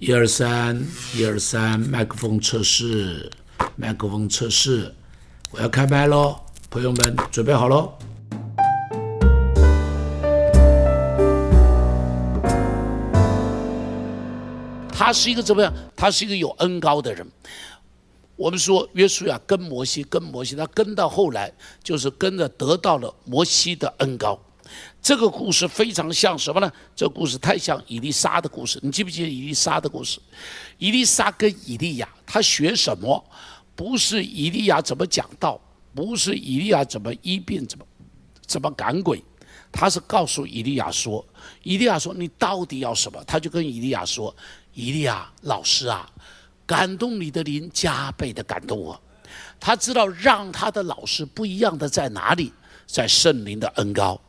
一二三，一二三，麦克风测试，麦克风测试，我要开麦喽，朋友们准备好喽。他是一个怎么样？他是一个有恩高的人。我们说约书亚跟摩西，跟摩西，他跟到后来就是跟着得到了摩西的恩高。这个故事非常像什么呢？这个故事太像伊丽莎的故事。你记不记得伊丽莎的故事？伊丽莎跟以利亚，他学什么？不是以利亚怎么讲道，不是以利亚怎么医病，怎么怎么赶鬼，他是告诉以利亚说：“以利亚说你到底要什么？”他就跟以利亚说：“以利亚老师啊，感动你的灵加倍的感动我。”他知道让他的老师不一样的在哪里，在圣灵的恩高。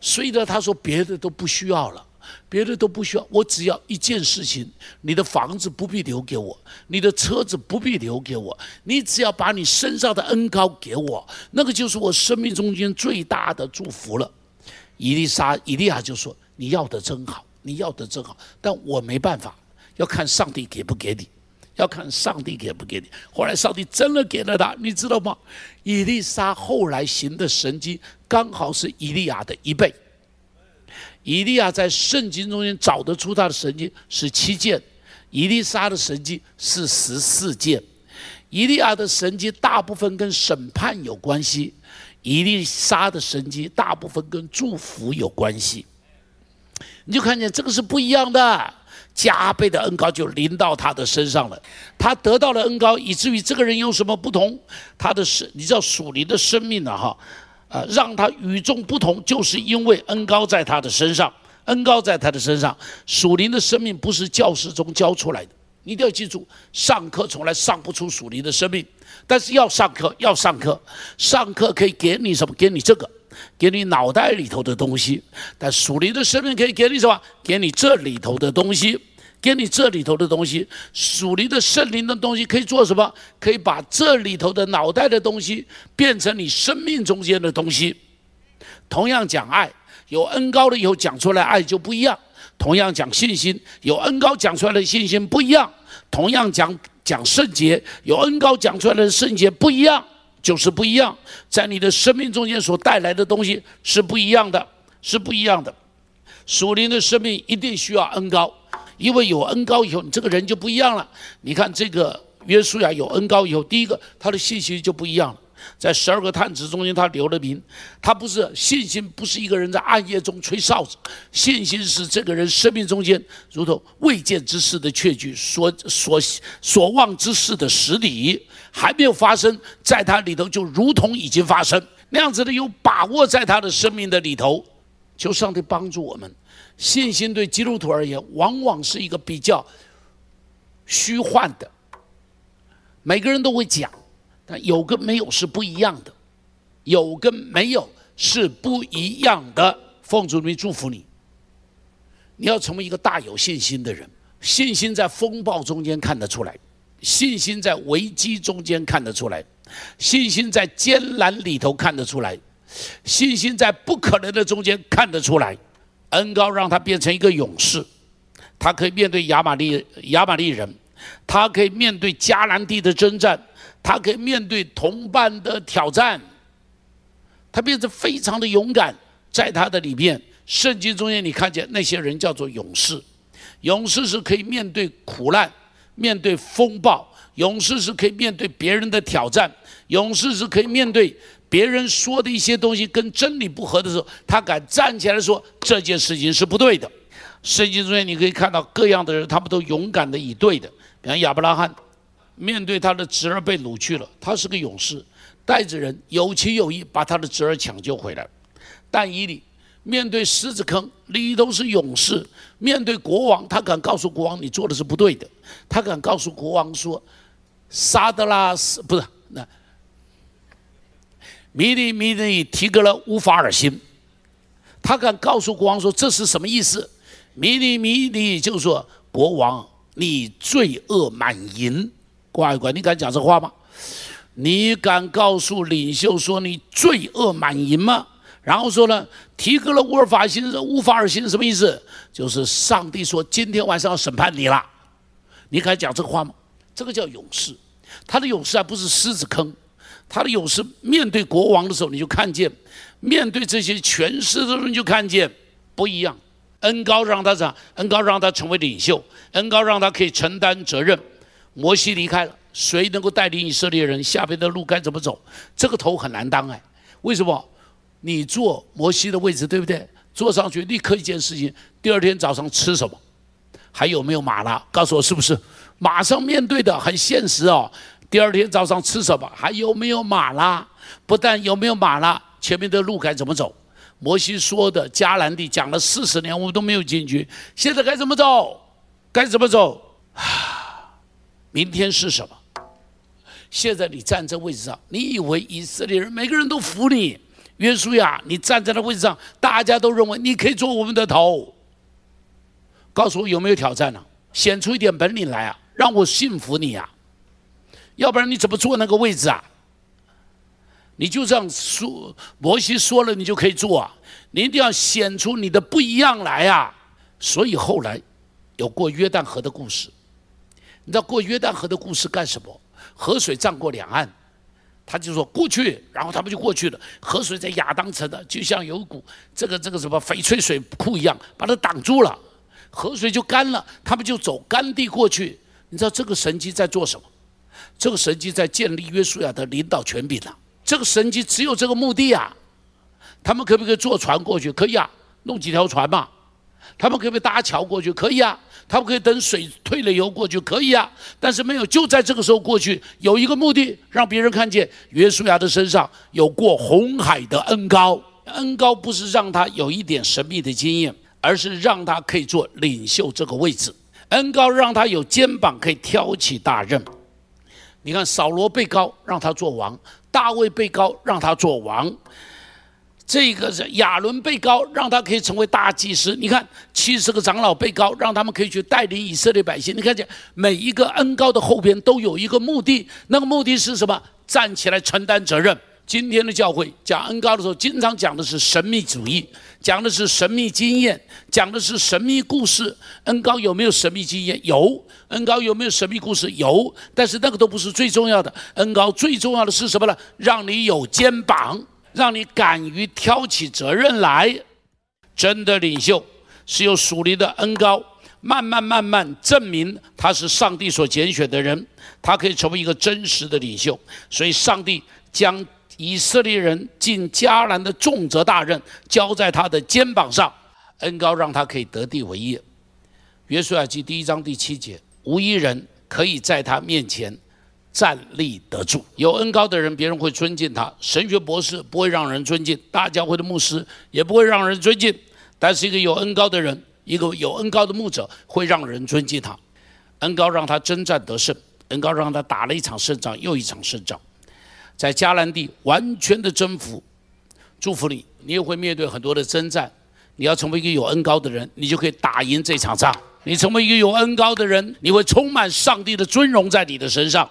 所以呢，他说别的都不需要了，别的都不需要，我只要一件事情：你的房子不必留给我，你的车子不必留给我，你只要把你身上的恩高给我，那个就是我生命中间最大的祝福了。伊丽莎、伊利亚就说：“你要的真好，你要的真好，但我没办法，要看上帝给不给你。”要看上帝给不给你。后来上帝真的给了他，你知道吗？以利沙后来行的神迹，刚好是以利亚的一倍。以利亚在圣经中间找得出他的神迹是七件，以利沙的神迹是十四件。以利亚的神迹大部分跟审判有关系，以利沙的神迹大部分跟祝福有关系。你就看见这个是不一样的。加倍的恩高就临到他的身上了，他得到了恩高，以至于这个人有什么不同？他的生，你知道属灵的生命呢？哈，啊，让他与众不同，就是因为恩高在他的身上，恩高在他的身上。属灵的生命不是教室中教出来的，你一定要记住，上课从来上不出属灵的生命，但是要上课，要上课，上课可以给你什么？给你这个。给你脑袋里头的东西，但属灵的生命可以给你什么？给你这里头的东西，给你这里头的东西。属灵的圣灵的东西可以做什么？可以把这里头的脑袋的东西变成你生命中间的东西。同样讲爱，有恩高了以后讲出来爱就不一样。同样讲信心，有恩高讲出来的信心不一样。同样讲讲圣洁，有恩高讲出来的圣洁不一样。就是不一样，在你的生命中间所带来的东西是不一样的，是不一样的。属灵的生命一定需要恩高，因为有恩高以后，你这个人就不一样了。你看这个约书亚有恩高以后，第一个他的信息就不一样了。在十二个探子中间，他留了名。他不是信心，不是一个人在暗夜中吹哨子。信心是这个人生命中间，如同未见之事的确据，所所所望之事的实底，还没有发生，在他里头就如同已经发生那样子的有把握，在他的生命的里头。求上帝帮助我们。信心对基督徒而言，往往是一个比较虚幻的。每个人都会讲。有跟没有是不一样的，有跟没有是不一样的。奉主名祝福你，你要成为一个大有信心的人。信心在风暴中间看得出来，信心在危机中间看得出来，信心在艰难里头看得出来，信心在不可能的中间看得出来。恩高让他变成一个勇士，他可以面对亚玛利亚玛利人，他可以面对迦南地的征战。他可以面对同伴的挑战，他变得非常的勇敢。在他的里面，圣经中间你看见那些人叫做勇士，勇士是可以面对苦难、面对风暴，勇士是可以面对别人的挑战，勇士是可以面对别人说的一些东西跟真理不合的时候，他敢站起来说这件事情是不对的。圣经中间你可以看到各样的人，他们都勇敢的以对的，比方亚伯拉罕。面对他的侄儿被掳去了，他是个勇士，带着人有情有义把他的侄儿抢救回来。但以理面对狮子坑里头是勇士，面对国王他敢告诉国王你做的是不对的，他敢告诉国王说，沙德拉斯不是那米利米利提格勒乌法尔辛，他敢告诉国王说这是什么意思？米利米利就说国王你罪恶满盈。乖乖，你敢讲这话吗？你敢告诉领袖说你罪恶满盈吗？然后说呢，提格了乌尔法辛乌法尔星什么意思？就是上帝说今天晚上要审判你了。你敢讲这个话吗？这个叫勇士，他的勇士还不是狮子坑，他的勇士面对国王的时候，你就看见；面对这些权势的人，就看见不一样。恩高让他长，恩高让他成为领袖，恩高让他可以承担责任。摩西离开了，谁能够带领以色列人下边的路该怎么走？这个头很难当哎，为什么？你坐摩西的位置，对不对？坐上去立刻一件事情，第二天早上吃什么？还有没有马拉？告诉我是不是？马上面对的很现实哦。第二天早上吃什么？还有没有马拉？不但有没有马拉，前面的路该怎么走？摩西说的迦南地讲了四十年，我们都没有进去，现在该怎么走？该怎么走？啊，明天是什么？现在你站在位置上，你以为以色列人每个人都服你？约书亚，你站在那位置上，大家都认为你可以做我们的头。告诉我有没有挑战呢？显出一点本领来啊，让我信服你啊！要不然你怎么坐那个位置啊？你就这样说，摩西说了，你就可以做啊！你一定要显出你的不一样来啊！所以后来有过约旦河的故事，你知道过约旦河的故事干什么？河水涨过两岸。他就说过去，然后他们就过去了。河水在亚当城的，就像有股这个这个什么翡翠水库一样，把它挡住了，河水就干了。他们就走干地过去。你知道这个神迹在做什么？这个神迹在建立约书亚的领导权柄啊！这个神迹只有这个目的啊！他们可不可以坐船过去？可以啊，弄几条船嘛。他们可不可以搭桥过去？可以啊。他们可以等水退了以后过去，可以啊，但是没有就在这个时候过去，有一个目的，让别人看见约书亚的身上有过红海的恩高。恩高不是让他有一点神秘的经验，而是让他可以做领袖这个位置。恩高让他有肩膀可以挑起大任。你看扫罗被高让他做王，大卫被高让他做王。这个是亚伦被高，让他可以成为大祭司。你看，七十个长老被高，让他们可以去带领以色列百姓。你看见每一个恩高的后边都有一个目的，那个目的是什么？站起来承担责任。今天的教会讲恩高的时候，经常讲的是神秘主义，讲的是神秘经验，讲的是神秘故事。恩高有没有神秘经验？有。恩高有没有神秘故事？有。但是那个都不是最重要的。恩高最重要的是什么呢？让你有肩膀。让你敢于挑起责任来，真的领袖是有属灵的恩高，慢慢慢慢证明他是上帝所拣选的人，他可以成为一个真实的领袖。所以，上帝将以色列人进迦南的重责大任交在他的肩膀上，恩高让他可以得地为业。约书亚记第一章第七节，无一人可以在他面前。站立得住，有恩高的人，别人会尊敬他。神学博士不会让人尊敬，大教会的牧师也不会让人尊敬。但是一个有恩高的人，一个有恩高的牧者，会让人尊敬他。恩高让他征战得胜，恩高让他打了一场胜仗又一场胜仗，在迦南地完全的征服。祝福你，你也会面对很多的征战。你要成为一个有恩高的人，你就可以打赢这场仗。你成为一个有恩高的人，你会充满上帝的尊荣在你的身上。